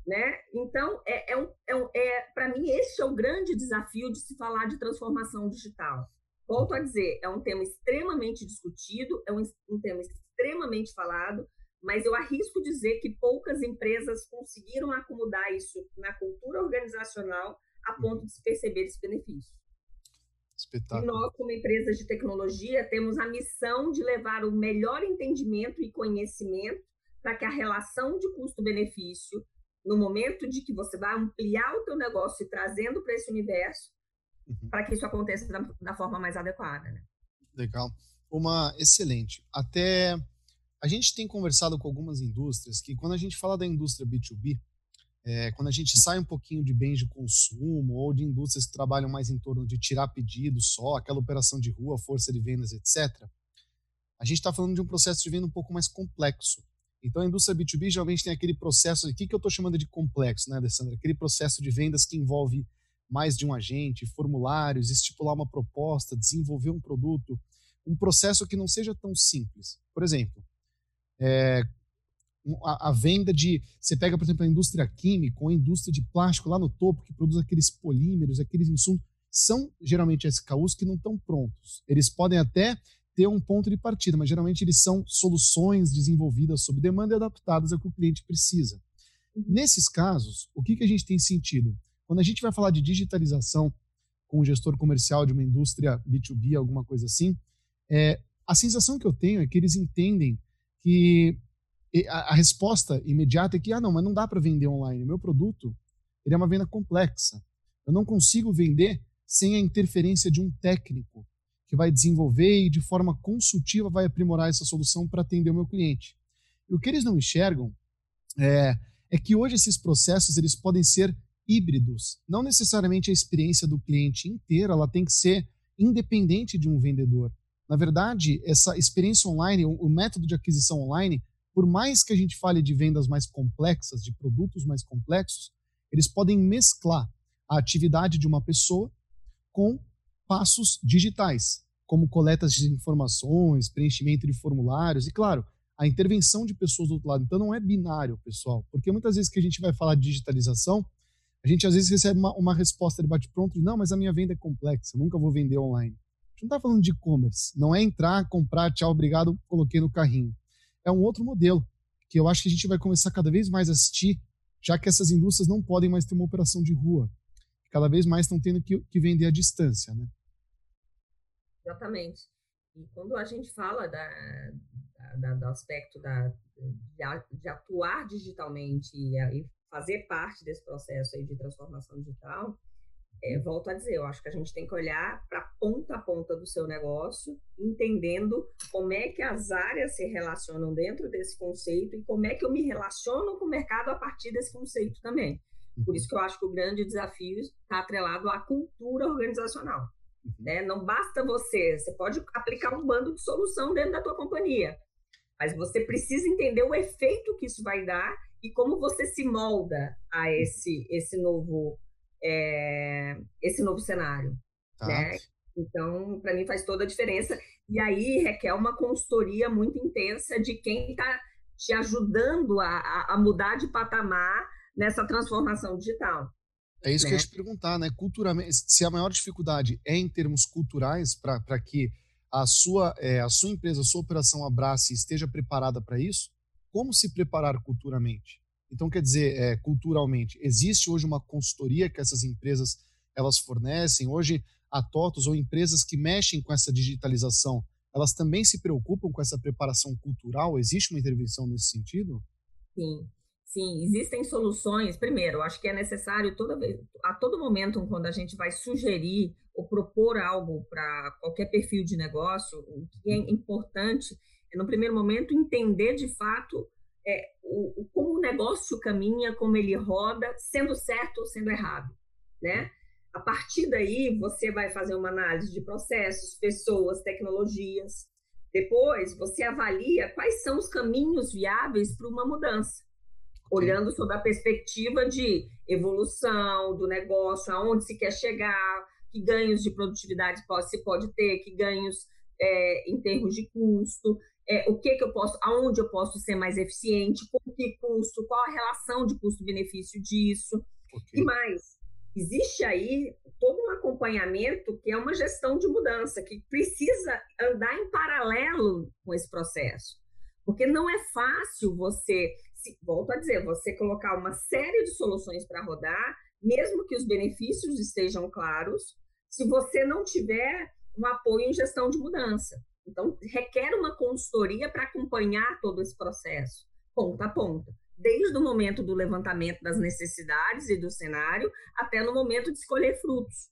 Speaker 3: Né? Então, é, é, um, é, um, é para mim, esse é o grande desafio de se falar de transformação digital. Volto a dizer, é um tema extremamente discutido, é um, um tema extremamente falado, mas eu arrisco dizer que poucas empresas conseguiram acomodar isso na cultura organizacional a ponto uhum. de se perceber esse benefício.
Speaker 2: Espetáculo.
Speaker 3: E nós, como empresas de tecnologia, temos a missão de levar o melhor entendimento e conhecimento para que a relação de custo-benefício, no momento de que você vai ampliar o teu negócio e trazendo para esse universo, uhum. para que isso aconteça da, da forma mais adequada. Né?
Speaker 2: Legal uma excelente. Até a gente tem conversado com algumas indústrias que quando a gente fala da indústria B2B, é, quando a gente sai um pouquinho de bens de consumo ou de indústrias que trabalham mais em torno de tirar pedido só, aquela operação de rua, força de vendas, etc., a gente está falando de um processo de venda um pouco mais complexo. Então, a indústria B2B geralmente tem aquele processo, o que, que eu estou chamando de complexo, né, Alessandra? Aquele processo de vendas que envolve mais de um agente, formulários, estipular uma proposta, desenvolver um produto, um processo que não seja tão simples. Por exemplo, é, a, a, venda de. Você pega, por exemplo, a indústria química ou a indústria de plástico lá no topo, que produz aqueles polímeros, aqueles insumos, são geralmente SKUs que não estão prontos. Eles podem até ter um ponto de partida, mas geralmente eles são soluções desenvolvidas sob demanda e adaptadas ao que o cliente precisa. Uhum. Nesses casos, o que, que a gente tem sentido? Quando a gente vai falar de digitalização com um gestor comercial de uma indústria B2B, alguma coisa assim, é, a sensação que eu tenho é que eles entendem que a, a resposta imediata é que, ah, não, mas não dá para vender online. O meu produto ele é uma venda complexa. Eu não consigo vender sem a interferência de um técnico que vai desenvolver e de forma consultiva vai aprimorar essa solução para atender o meu cliente. E o que eles não enxergam é, é que hoje esses processos eles podem ser híbridos. Não necessariamente a experiência do cliente inteira ela tem que ser independente de um vendedor. Na verdade, essa experiência online, o, método de aquisição online, por mais que a gente fale de vendas mais complexas, de produtos mais complexos, eles podem mesclar a atividade de uma pessoa com passos digitais, como coletas de informações, preenchimento de formulários e, claro, a intervenção de pessoas do outro lado. Então não é binário, pessoal, porque muitas vezes que a gente vai falar de digitalização, a gente às vezes recebe uma, uma resposta de bate-pronto de não, mas a minha venda é complexa, nunca vou vender online. A gente não está falando de e-commerce, não é entrar, comprar, tchau, obrigado, coloquei no carrinho. É um outro modelo que eu acho que a gente vai começar cada vez mais a assistir, já que essas indústrias não podem mais ter uma operação de rua. Cada vez mais estão tendo que, que vender à distância, né?
Speaker 3: Exatamente. E quando a gente fala da, da, do aspecto da, de, atuar digitalmente e, fazer parte desse processo aí de transformação digital, é, volto a dizer, eu acho que a gente tem que olhar para ponta a ponta do seu negócio, entendendo como é que as áreas se relacionam dentro desse conceito e como é que eu me relaciono com o mercado a partir desse conceito também. Por isso que eu acho que o grande desafio está atrelado à cultura organizacional. Uhum. Né? Não basta você, você pode aplicar um bando de solução dentro da tua companhia, mas você precisa entender o efeito que isso vai dar e como você se molda a esse esse novo é, esse novo cenário, tá. né? Então, para mim faz toda a diferença. E aí requer uma consultoria muito intensa de quem está te ajudando a, a mudar de patamar nessa transformação digital.
Speaker 2: É isso que eu ia te perguntar, né? Culturalmente, se a maior dificuldade é em termos culturais para que a sua, é, a sua empresa, a sua operação abrace e esteja preparada para isso, como se preparar culturalmente? Então, quer dizer, é, culturalmente, existe hoje uma consultoria que essas empresas elas fornecem? Hoje, a TOTOS ou empresas que mexem com essa digitalização, elas também se preocupam com essa preparação cultural? Existe uma intervenção nesse sentido?
Speaker 3: Sim. Sim, existem soluções. Primeiro, acho que é necessário toda vez, a todo momento, quando a gente vai sugerir ou propor algo para qualquer perfil de negócio, o que é importante é, no primeiro momento, entender de fato é, o, como o negócio caminha, como ele roda, sendo certo ou sendo errado, né? A partir daí, você vai fazer uma análise de processos, pessoas, tecnologias. Depois, você avalia quais são os caminhos viáveis para uma mudança olhando sob a perspectiva de evolução do negócio, aonde se quer chegar, que ganhos de produtividade pode, se pode ter, que ganhos é, em termos de custo, é, o que, que eu posso, aonde eu posso ser mais eficiente, com que custo, qual a relação de custo-benefício disso. Okay. E mais, existe aí todo um acompanhamento que é uma gestão de mudança, que precisa andar em paralelo com esse processo. Porque não é fácil você se, volto a dizer, você colocar uma série de soluções para rodar, mesmo que os benefícios estejam claros, se você não tiver um apoio em gestão de mudança. Então, requer uma consultoria para acompanhar todo esse processo, ponta a ponta, desde o momento do levantamento das necessidades e do cenário, até no momento de escolher frutos,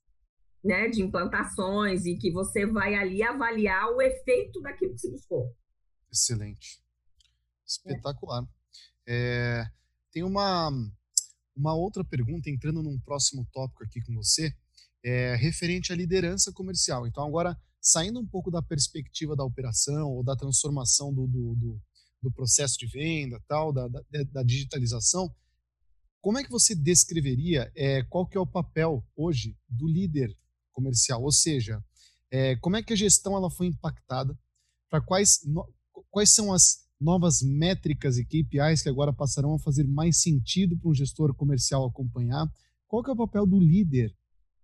Speaker 3: né, de implantações, e que você vai ali avaliar o efeito daquilo que se buscou.
Speaker 2: Excelente. Espetacular. É. É, tem uma, uma outra pergunta, entrando num próximo tópico aqui com você, é referente à liderança comercial. Então, agora, saindo um pouco da perspectiva da operação ou da transformação do, do, do, do processo de venda, tal, da, da, da, digitalização, como é que você descreveria é, qual que é o papel hoje do líder comercial? Ou seja, é, como é que a gestão ela foi impactada? Para quais, quais são as novas métricas e KPIs que agora passarão a fazer mais sentido para um gestor comercial acompanhar. Qual que é o papel do líder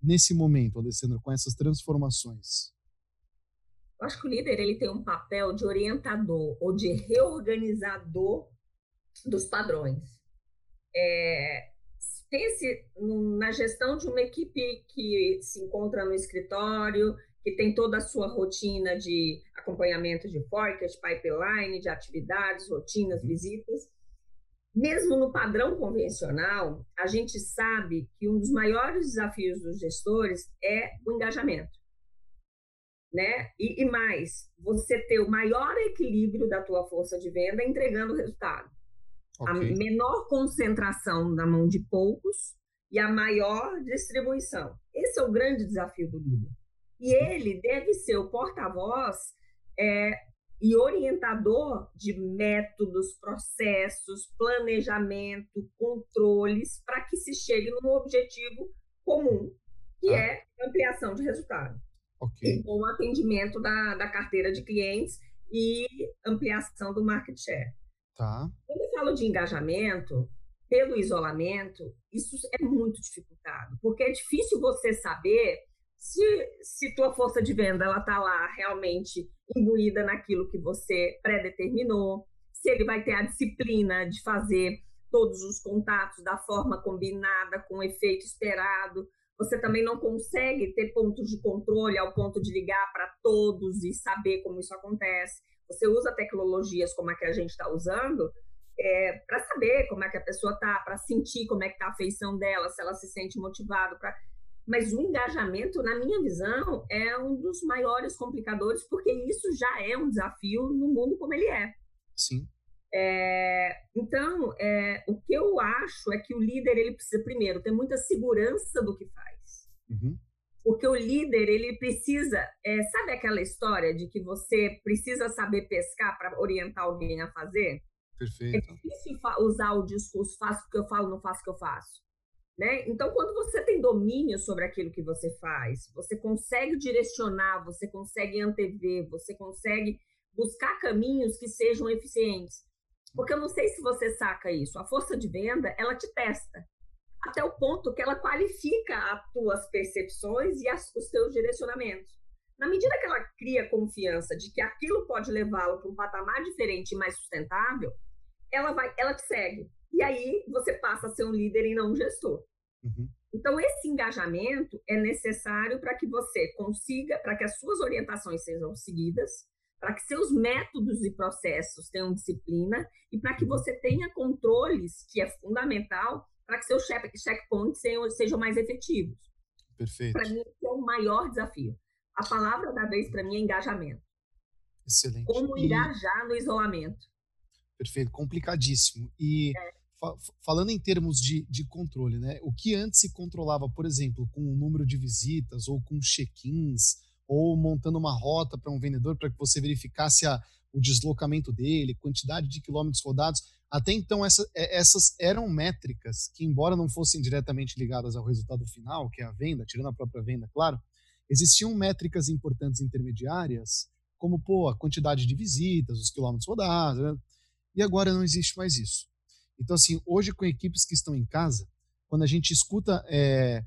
Speaker 2: nesse momento, Alessandro, com essas transformações?
Speaker 3: Eu acho que o líder ele tem um papel de orientador ou de reorganizador dos padrões. É, pense na gestão de uma equipe que se encontra no escritório, que tem toda a sua rotina de acompanhamento de forecast, pipeline, de atividades, rotinas, uhum. visitas. Mesmo no padrão convencional, a gente sabe que um dos maiores desafios dos gestores é o engajamento. Né? E, e mais, você ter o maior equilíbrio da tua força de venda entregando o resultado. Okay. A menor concentração na mão de poucos e a maior distribuição. Esse é o grande desafio do líder. E ele deve ser o porta-voz é, e orientador de métodos, processos, planejamento, controles, para que se chegue num objetivo comum, que ah. é ampliação de resultado. Okay. Com o atendimento da, da carteira de clientes e ampliação do market share.
Speaker 2: Tá.
Speaker 3: Quando eu falo de engajamento, pelo isolamento, isso é muito dificultado, porque é difícil você saber se, se tua força de venda ela tá lá realmente imbuída naquilo que você predeterminou, se ele vai ter a disciplina de fazer todos os contatos da forma combinada, com o efeito esperado. Você também não consegue ter pontos de controle ao ponto de ligar para todos e saber como isso acontece. Você usa tecnologias como a que a gente está usando é, para saber como é que a pessoa está, para sentir como é que está a feição dela, se ela se sente motivada. Pra... Mas o engajamento, na minha visão, é um dos maiores complicadores, porque isso já é um desafio no mundo como ele é.
Speaker 2: Sim.
Speaker 3: É, então, é, o que eu acho é que o líder ele precisa primeiro ter muita segurança do que faz, uhum. porque o líder ele precisa, é, sabe aquela história de que você precisa saber pescar para orientar alguém a fazer?
Speaker 2: Perfeito. É
Speaker 3: difícil usar o discurso faço o que eu falo, não faço o que eu faço. Né? Então, quando você tem domínio sobre aquilo que você faz, você consegue direcionar, você consegue antever, você consegue buscar caminhos que sejam eficientes. Porque eu não sei se você saca isso, a força de venda, ela te testa até o ponto que ela qualifica as tuas percepções e as, os teus direcionamentos. Na medida que ela cria confiança de que aquilo pode levá-lo para um patamar diferente e mais sustentável, ela vai, ela te segue. E aí você passa a ser um líder e não um gestor. Uhum. Então, esse engajamento é necessário para que você consiga, para que as suas orientações sejam seguidas, para que seus métodos e processos tenham disciplina e para que uhum. você tenha controles, que é fundamental, para que seus checkpoints sejam, sejam mais efetivos.
Speaker 2: Perfeito.
Speaker 3: Para mim, esse é o maior desafio. A palavra da vez para mim é engajamento.
Speaker 2: Excelente.
Speaker 3: Como engajar e... no isolamento.
Speaker 2: Perfeito, complicadíssimo. E é. Fa falando em termos de, de controle, né? O que antes se controlava, por exemplo, com o número de visitas ou com check-ins ou montando uma rota para um vendedor para que você verificasse a, o deslocamento dele, quantidade de quilômetros rodados. Até então, essa, é, essas eram métricas que, embora não fossem diretamente ligadas ao resultado final, que é a venda, tirando a própria venda, claro, existiam métricas importantes intermediárias, como pô, a quantidade de visitas, os quilômetros rodados, né? e agora não existe mais isso. Então, assim, hoje com equipes que estão em casa, quando a gente escuta é,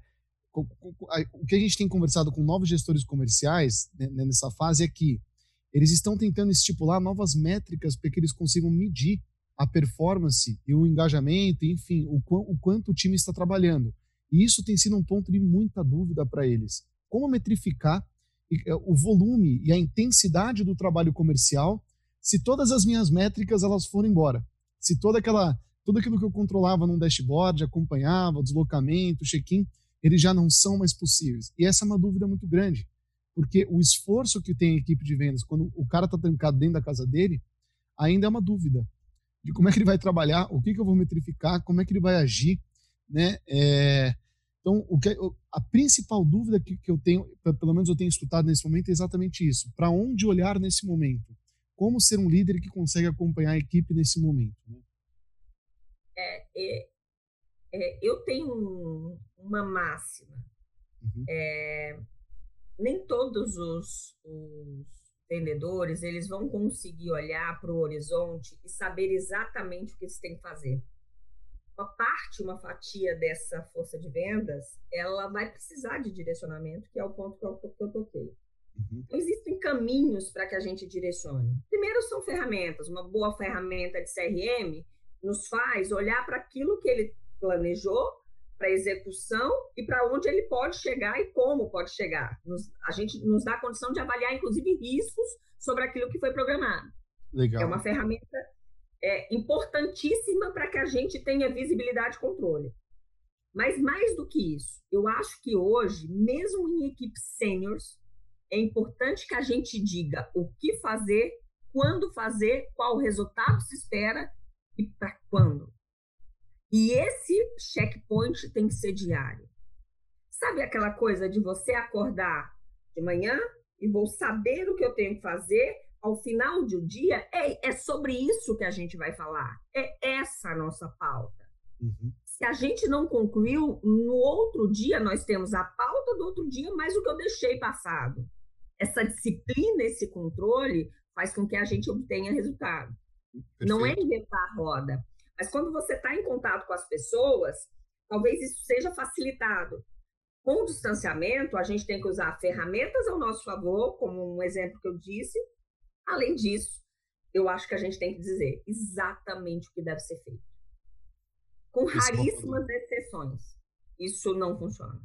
Speaker 2: o que a gente tem conversado com novos gestores comerciais né, né, nessa fase é que eles estão tentando estipular novas métricas para que eles consigam medir a performance e o engajamento, enfim, o, o quanto o time está trabalhando. E isso tem sido um ponto de muita dúvida para eles. Como metrificar é, o volume e a intensidade do trabalho comercial se todas as minhas métricas elas forem embora, se toda aquela tudo aquilo que eu controlava num dashboard, acompanhava, deslocamento, check-in, eles já não são mais possíveis. E essa é uma dúvida muito grande, porque o esforço que tem a equipe de vendas quando o cara está trancado dentro da casa dele, ainda é uma dúvida de como é que ele vai trabalhar, o que, que eu vou metrificar, como é que ele vai agir. né? É, então, o que, a principal dúvida que, que eu tenho, pelo menos eu tenho escutado nesse momento, é exatamente isso. Para onde olhar nesse momento? Como ser um líder que consegue acompanhar a equipe nesse momento? Né?
Speaker 3: É, é, é, eu tenho um, uma máxima. Uhum. É, nem todos os, os vendedores eles vão conseguir olhar para o horizonte e saber exatamente o que eles têm que fazer. Uma parte, uma fatia dessa força de vendas, ela vai precisar de direcionamento, que é o ponto que eu, que eu toquei. Uhum. Então, existem caminhos para que a gente direcione. Primeiro são ferramentas. Uma boa ferramenta de CRM nos faz olhar para aquilo que ele planejou, para execução e para onde ele pode chegar e como pode chegar. Nos, a gente nos dá a condição de avaliar, inclusive, riscos sobre aquilo que foi programado.
Speaker 2: Legal.
Speaker 3: É uma ferramenta é, importantíssima para que a gente tenha visibilidade e controle. Mas mais do que isso, eu acho que hoje, mesmo em equipes seniors, é importante que a gente diga o que fazer, quando fazer, qual resultado se espera e para quando. E esse checkpoint tem que ser diário. Sabe aquela coisa de você acordar de manhã e vou saber o que eu tenho que fazer ao final do dia? É, é sobre isso que a gente vai falar. É essa a nossa pauta. Uhum. Se a gente não concluiu, no outro dia nós temos a pauta do outro dia, mais o que eu deixei passado. Essa disciplina, esse controle, faz com que a gente obtenha resultado. Perfeito. Não é inventar a roda. Mas quando você está em contato com as pessoas, talvez isso seja facilitado. Com o distanciamento, a gente tem que usar ferramentas ao nosso favor, como um exemplo que eu disse. Além disso, eu acho que a gente tem que dizer exatamente o que deve ser feito. Com é raríssimas exceções, isso não funciona.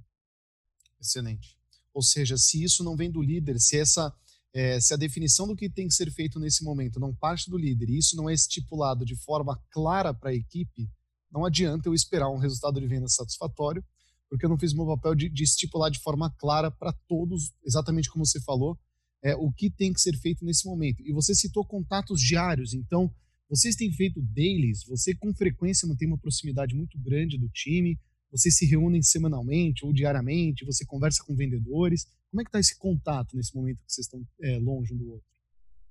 Speaker 2: Excelente. Ou seja, se isso não vem do líder, se essa é, se a definição do que tem que ser feito nesse momento não parte do líder e isso não é estipulado de forma clara para a equipe, não adianta eu esperar um resultado de venda satisfatório, porque eu não fiz o meu papel de, de estipular de forma clara para todos, exatamente como você falou, é, o que tem que ser feito nesse momento. E você citou contatos diários, então vocês têm feito dailies, você com frequência mantém uma proximidade muito grande do time, vocês se reúnem semanalmente ou diariamente, você conversa com vendedores. Como é que está esse contato nesse momento que vocês estão é, longe um do outro?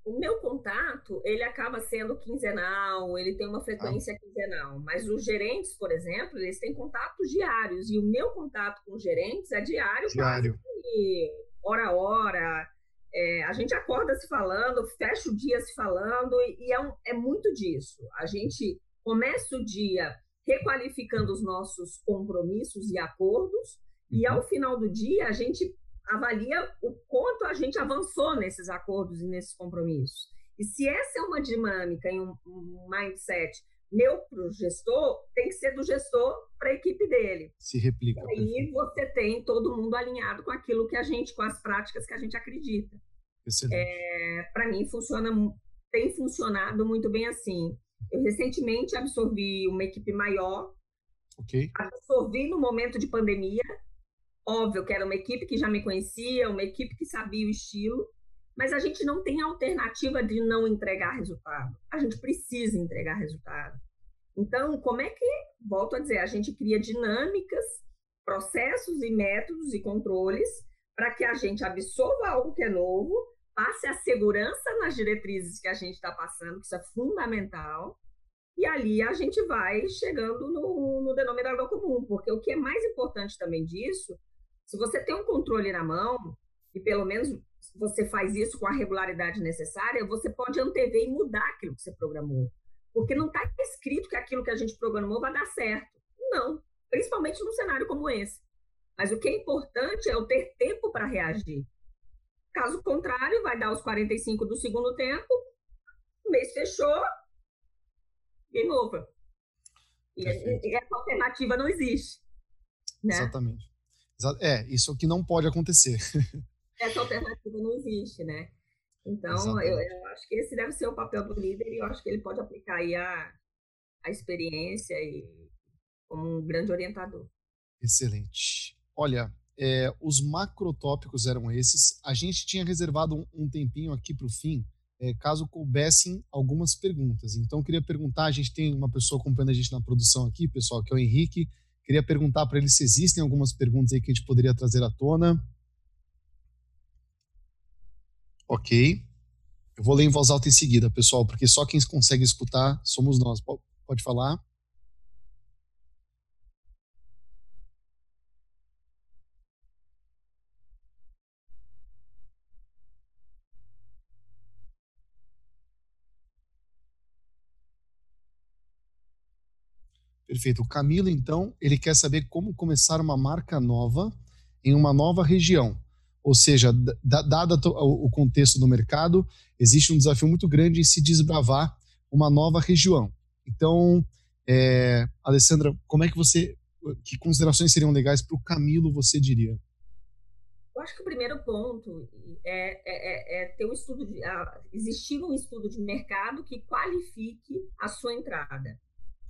Speaker 3: O meu contato, ele acaba sendo quinzenal, ele tem uma ah. frequência ah. quinzenal, mas os gerentes, por exemplo, eles têm contatos diários, e o meu contato com os gerentes é diário,
Speaker 2: diário.
Speaker 3: quase hora a hora, é, a gente acorda se falando, fecha o dia se falando, e é, um, é muito disso. A gente começa o dia requalificando os nossos compromissos e acordos, e ao uhum. final do dia a gente avalia o quanto a gente avançou nesses acordos e nesses compromissos. E se essa é uma dinâmica em um, um mindset meu para o gestor, tem que ser do gestor para a equipe dele.
Speaker 2: Se replica.
Speaker 3: E aí você tem todo mundo alinhado com aquilo que a gente, com as práticas que a gente acredita. É, para mim funciona, tem funcionado muito bem assim. Eu recentemente absorvi uma equipe maior.
Speaker 2: Ok.
Speaker 3: Absorvi no momento de pandemia. Óbvio que era uma equipe que já me conhecia, uma equipe que sabia o estilo, mas a gente não tem alternativa de não entregar resultado. A gente precisa entregar resultado. Então, como é que, volto a dizer, a gente cria dinâmicas, processos e métodos e controles para que a gente absorva algo que é novo, passe a segurança nas diretrizes que a gente está passando, que isso é fundamental, e ali a gente vai chegando no, no denominador comum, porque o que é mais importante também disso, se você tem um controle na mão, e pelo menos você faz isso com a regularidade necessária, você pode antever e mudar aquilo que você programou. Porque não está escrito que aquilo que a gente programou vai dar certo. Não, principalmente num cenário como esse. Mas o que é importante é eu ter tempo para reagir. Caso contrário, vai dar os 45 do segundo tempo, o mês fechou, game over. E, e essa alternativa não existe. Né?
Speaker 2: Exatamente. É, isso que não pode acontecer.
Speaker 3: essa alternativa não existe, né? Então, eu, eu, acho que esse deve ser o papel do líder e eu acho que ele pode aplicar aí a, a experiência e como um grande orientador.
Speaker 2: Excelente. Olha, é, os macrotópicos eram esses. A gente tinha reservado um, um tempinho aqui para o fim, é, caso coubessem algumas perguntas. Então, eu queria perguntar: a gente tem uma pessoa acompanhando a gente na produção aqui, pessoal, que é o Henrique. Queria perguntar para ele se existem algumas perguntas aí que a gente poderia trazer à tona. Ok. Eu vou ler em voz alta em seguida, pessoal, porque só quem consegue escutar somos nós. Pode falar. Perfeito. O Camilo, então, ele quer saber como começar uma marca nova em uma nova região. Ou seja, dado o contexto do mercado, existe um desafio muito grande em se desbravar uma nova região. Então, é, Alessandra, como é que você, que considerações seriam legais para o Camilo, você diria?
Speaker 3: Eu acho que o primeiro ponto é, é, é, é ter um estudo, de, existir um estudo de mercado que qualifique a sua entrada.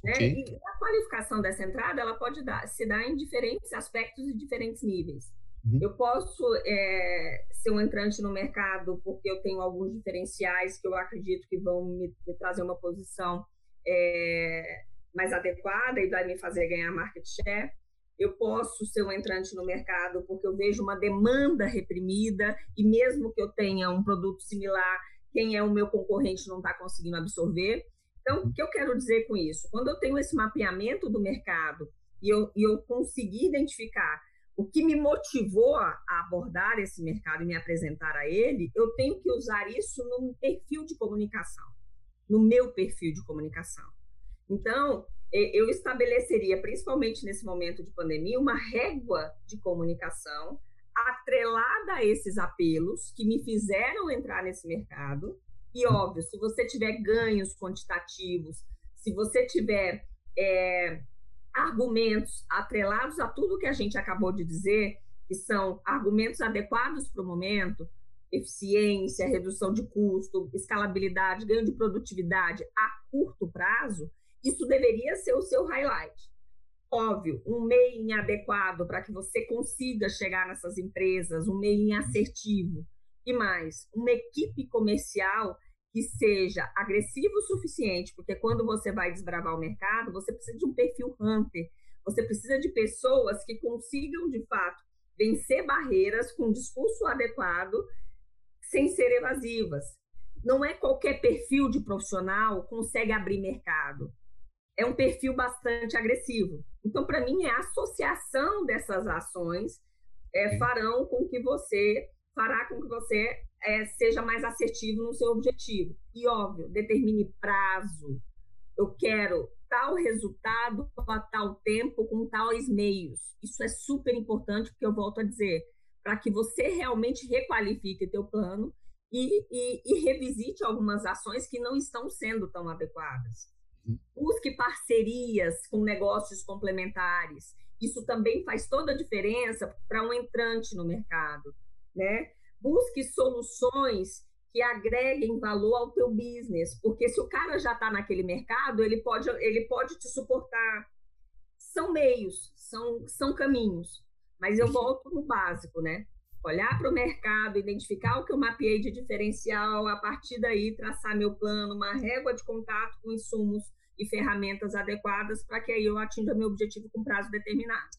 Speaker 3: Né? Okay. E a qualificação dessa entrada ela pode dar, se dar em diferentes aspectos e diferentes níveis. Uhum. Eu posso é, ser um entrante no mercado porque eu tenho alguns diferenciais que eu acredito que vão me, me trazer uma posição é, mais adequada e vai me fazer ganhar market share. Eu posso ser um entrante no mercado porque eu vejo uma demanda reprimida e mesmo que eu tenha um produto similar, quem é o meu concorrente não está conseguindo absorver. Então, o que eu quero dizer com isso? Quando eu tenho esse mapeamento do mercado e eu, e eu conseguir identificar o que me motivou a, abordar esse mercado e me apresentar a ele, eu tenho que usar isso num perfil de comunicação, no meu perfil de comunicação. Então, eu estabeleceria, principalmente nesse momento de pandemia, uma régua de comunicação atrelada a esses apelos que me fizeram entrar nesse mercado e óbvio, se você tiver ganhos quantitativos, se você tiver é, argumentos atrelados a tudo que a gente acabou de dizer, que são argumentos adequados para o momento, eficiência, redução de custo, escalabilidade, ganho de produtividade a curto prazo, isso deveria ser o seu highlight. Óbvio, um meio adequado para que você consiga chegar nessas empresas, um meio assertivo, e mais, uma equipe comercial que seja agressivo o suficiente, porque quando você vai desbravar o mercado, você precisa de um perfil hunter, você precisa de pessoas que consigam, de fato, vencer barreiras com um discurso adequado, sem ser evasivas. Não é qualquer perfil de profissional consegue abrir mercado. É um perfil bastante agressivo. Então, para mim, é a associação dessas ações é, farão com que você fará com que você é, seja mais assertivo no seu objetivo. E, óbvio, determine prazo. Eu quero tal resultado a tal tempo com tais meios. Isso é super importante, porque eu volto a dizer, para que você realmente requalifique teu plano e, e, e, revisite algumas ações que não estão sendo tão adequadas. Uhum. Busque parcerias com negócios complementares. Isso também faz toda a diferença para um entrante no mercado né? Busque soluções que agreguem valor ao teu business, porque se o cara já está naquele mercado, ele pode, ele pode te suportar. São meios, são, são caminhos, mas eu volto no básico, né? Olhar para o mercado, identificar o que eu mapeei de diferencial, a partir daí traçar meu plano, uma régua de contato com insumos e ferramentas adequadas para que aí eu atinja meu objetivo com prazo determinado.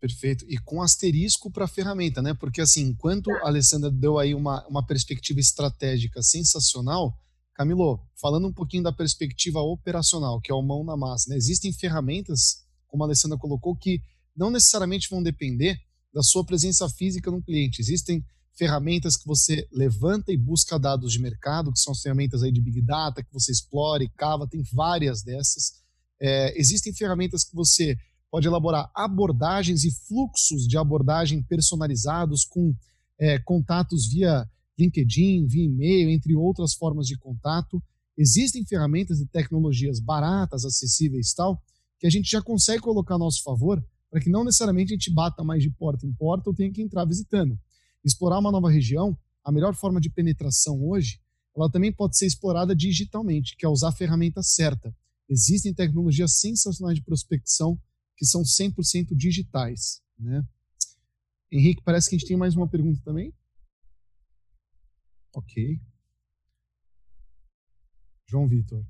Speaker 2: Perfeito. E com asterisco para a ferramenta, né? Porque assim, enquanto tá. a Alessandra deu aí uma, uma perspectiva estratégica sensacional, Camilo, falando um pouquinho da perspectiva operacional, que é o mão na massa, né? Existem ferramentas, como a Alessandra colocou, que não necessariamente vão depender da sua presença física no cliente. Existem ferramentas que você levanta e busca dados de mercado, que são as ferramentas aí de Big Data, que você explora e cava, tem várias dessas. É, existem ferramentas que você pode elaborar abordagens e fluxos de abordagem personalizados com é, contatos via LinkedIn, via e-mail, entre outras formas de contato. Existem ferramentas e tecnologias baratas, acessíveis tal, que a gente já consegue colocar a nosso favor para que não necessariamente a gente bata mais de porta em porta ou tenha que entrar visitando. Explorar uma nova região, a melhor forma de penetração hoje, ela também pode ser explorada digitalmente, que é usar a ferramenta certa. Existem tecnologias sensacionais de prospecção que são 100% digitais. Né? Henrique, parece que a gente tem mais uma pergunta também. Ok. João Vitor.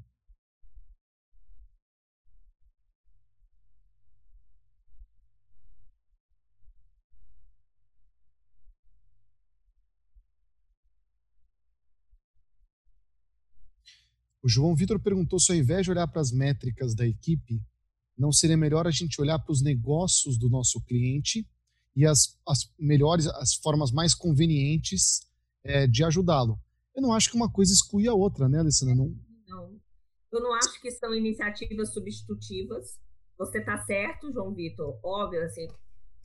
Speaker 2: O João Vitor perguntou se ao invés de olhar para as métricas da equipe, não seria melhor a gente olhar para os negócios do nosso cliente e as, as melhores, as formas mais convenientes é, de ajudá-lo. Eu não acho que uma coisa exclui a outra, né, Alessandra?
Speaker 3: Não, não. Eu não acho que são iniciativas substitutivas. Você está certo, João Vitor. Óbvio, assim,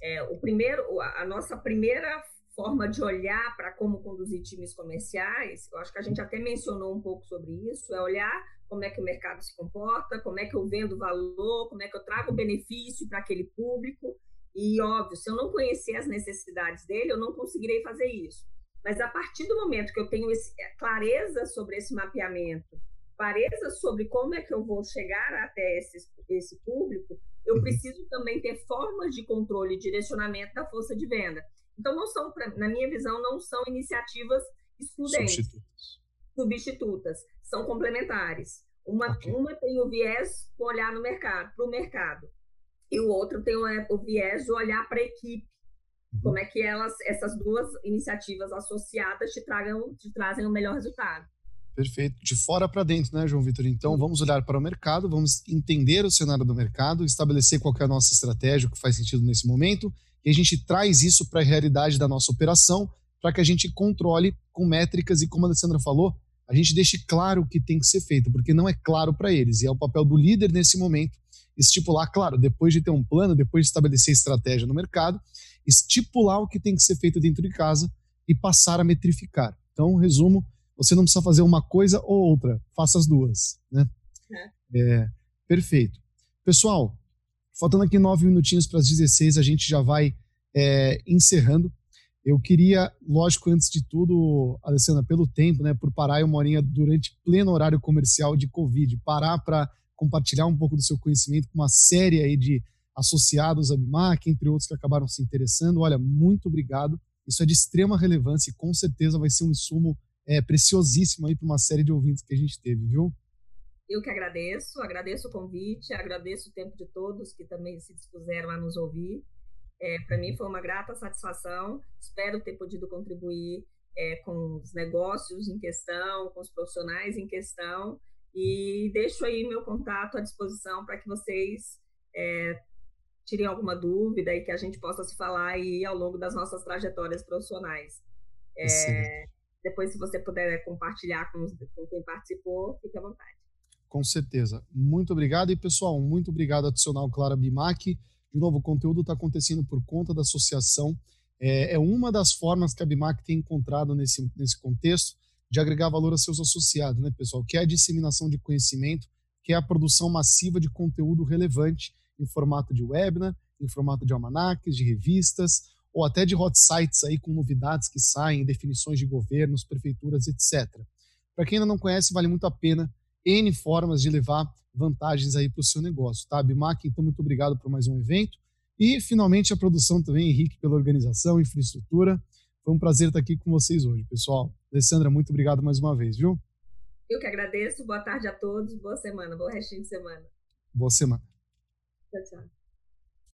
Speaker 3: é, o primeiro, a nossa primeira forma de olhar para como conduzir times comerciais, eu acho que a gente até mencionou um pouco sobre isso, é olhar como é que o mercado se comporta, como é que eu vendo valor, como é que eu trago benefício para aquele público. E, óbvio, se eu não conhecer as necessidades dele, eu não conseguirei fazer isso. Mas a partir do momento que eu tenho esse, é, clareza sobre esse mapeamento, clareza sobre como é que eu vou chegar até esse, esse público, eu uhum. preciso também ter formas de controle e direcionamento da força de venda. Então, não são, na minha visão, não são iniciativas excludentes, substitutas, substitutas são complementares. Uma, okay. uma tem o viés com olhar no mercado, para o mercado, e o outro tem o, o viés de olhar para a equipe. Uhum. Como é que elas, essas duas iniciativas associadas te, tragam, te trazem o melhor resultado.
Speaker 2: Perfeito. De fora para dentro, né, João Vitor? Então, vamos olhar para o mercado, vamos entender o cenário do mercado, estabelecer qual é a nossa estratégia, o que faz sentido nesse momento, e a gente traz isso para a realidade da nossa operação, para que a gente controle com métricas e, como a Alessandra falou, a gente deixe claro o que tem que ser feito, porque não é claro para eles. E é o papel do líder nesse momento estipular, claro, depois de ter um plano, depois de estabelecer estratégia no mercado, estipular o que tem que ser feito dentro de casa e passar a metrificar. Então, resumo, você não precisa fazer uma coisa ou outra, faça as duas. Né? É. É, perfeito. Pessoal, faltando aqui nove minutinhos para as 16, a gente já vai é, encerrando. Eu queria, lógico, antes de tudo, Alessandra, pelo tempo, né, por parar uma horinha durante pleno horário comercial de Covid, parar para compartilhar um pouco do seu conhecimento com uma série aí de associados à BIMAC, entre outros que acabaram se interessando. Olha, muito obrigado. Isso é de extrema relevância e com certeza vai ser um insumo é, preciosíssimo aí para uma série de ouvintes que a gente teve, viu?
Speaker 3: Eu que agradeço, agradeço o convite, agradeço o tempo de todos que também se dispuseram a nos ouvir. É, Para mim foi uma grata satisfação. Espero ter podido contribuir é, com os negócios em questão, com os profissionais em questão. E deixo aí meu contato à disposição para que vocês é, tirem alguma dúvida e que a gente possa se falar aí ao longo das nossas trajetórias profissionais. É, depois, se você puder compartilhar com, com quem participou, fique à vontade.
Speaker 2: Com certeza. Muito obrigado. E, pessoal, muito obrigado adicional Clara Bimac. De novo, o conteúdo está acontecendo por conta da associação. É, é, uma das formas que a Bimac tem encontrado nesse, nesse contexto de agregar valor a seus associados, né, pessoal? Que é a disseminação de conhecimento, que é a produção massiva de conteúdo relevante em formato de webinar, em formato de almanacs, de revistas, ou até de hot sites aí com novidades que saem, definições de governos, prefeituras, etc. Para quem ainda não conhece, vale muito a pena N formas de levar vantagens aí para o seu negócio, tá? Bimac, então, muito obrigado por mais um evento. E, finalmente, a produção também, Henrique, pela organização, infraestrutura. Foi um prazer estar aqui com vocês hoje, pessoal. Alessandra, muito obrigado mais uma vez, viu?
Speaker 3: Eu que agradeço. Boa tarde a todos. Boa semana. Boa restinho de semana.
Speaker 2: Boa semana.
Speaker 3: Tchau, tchau.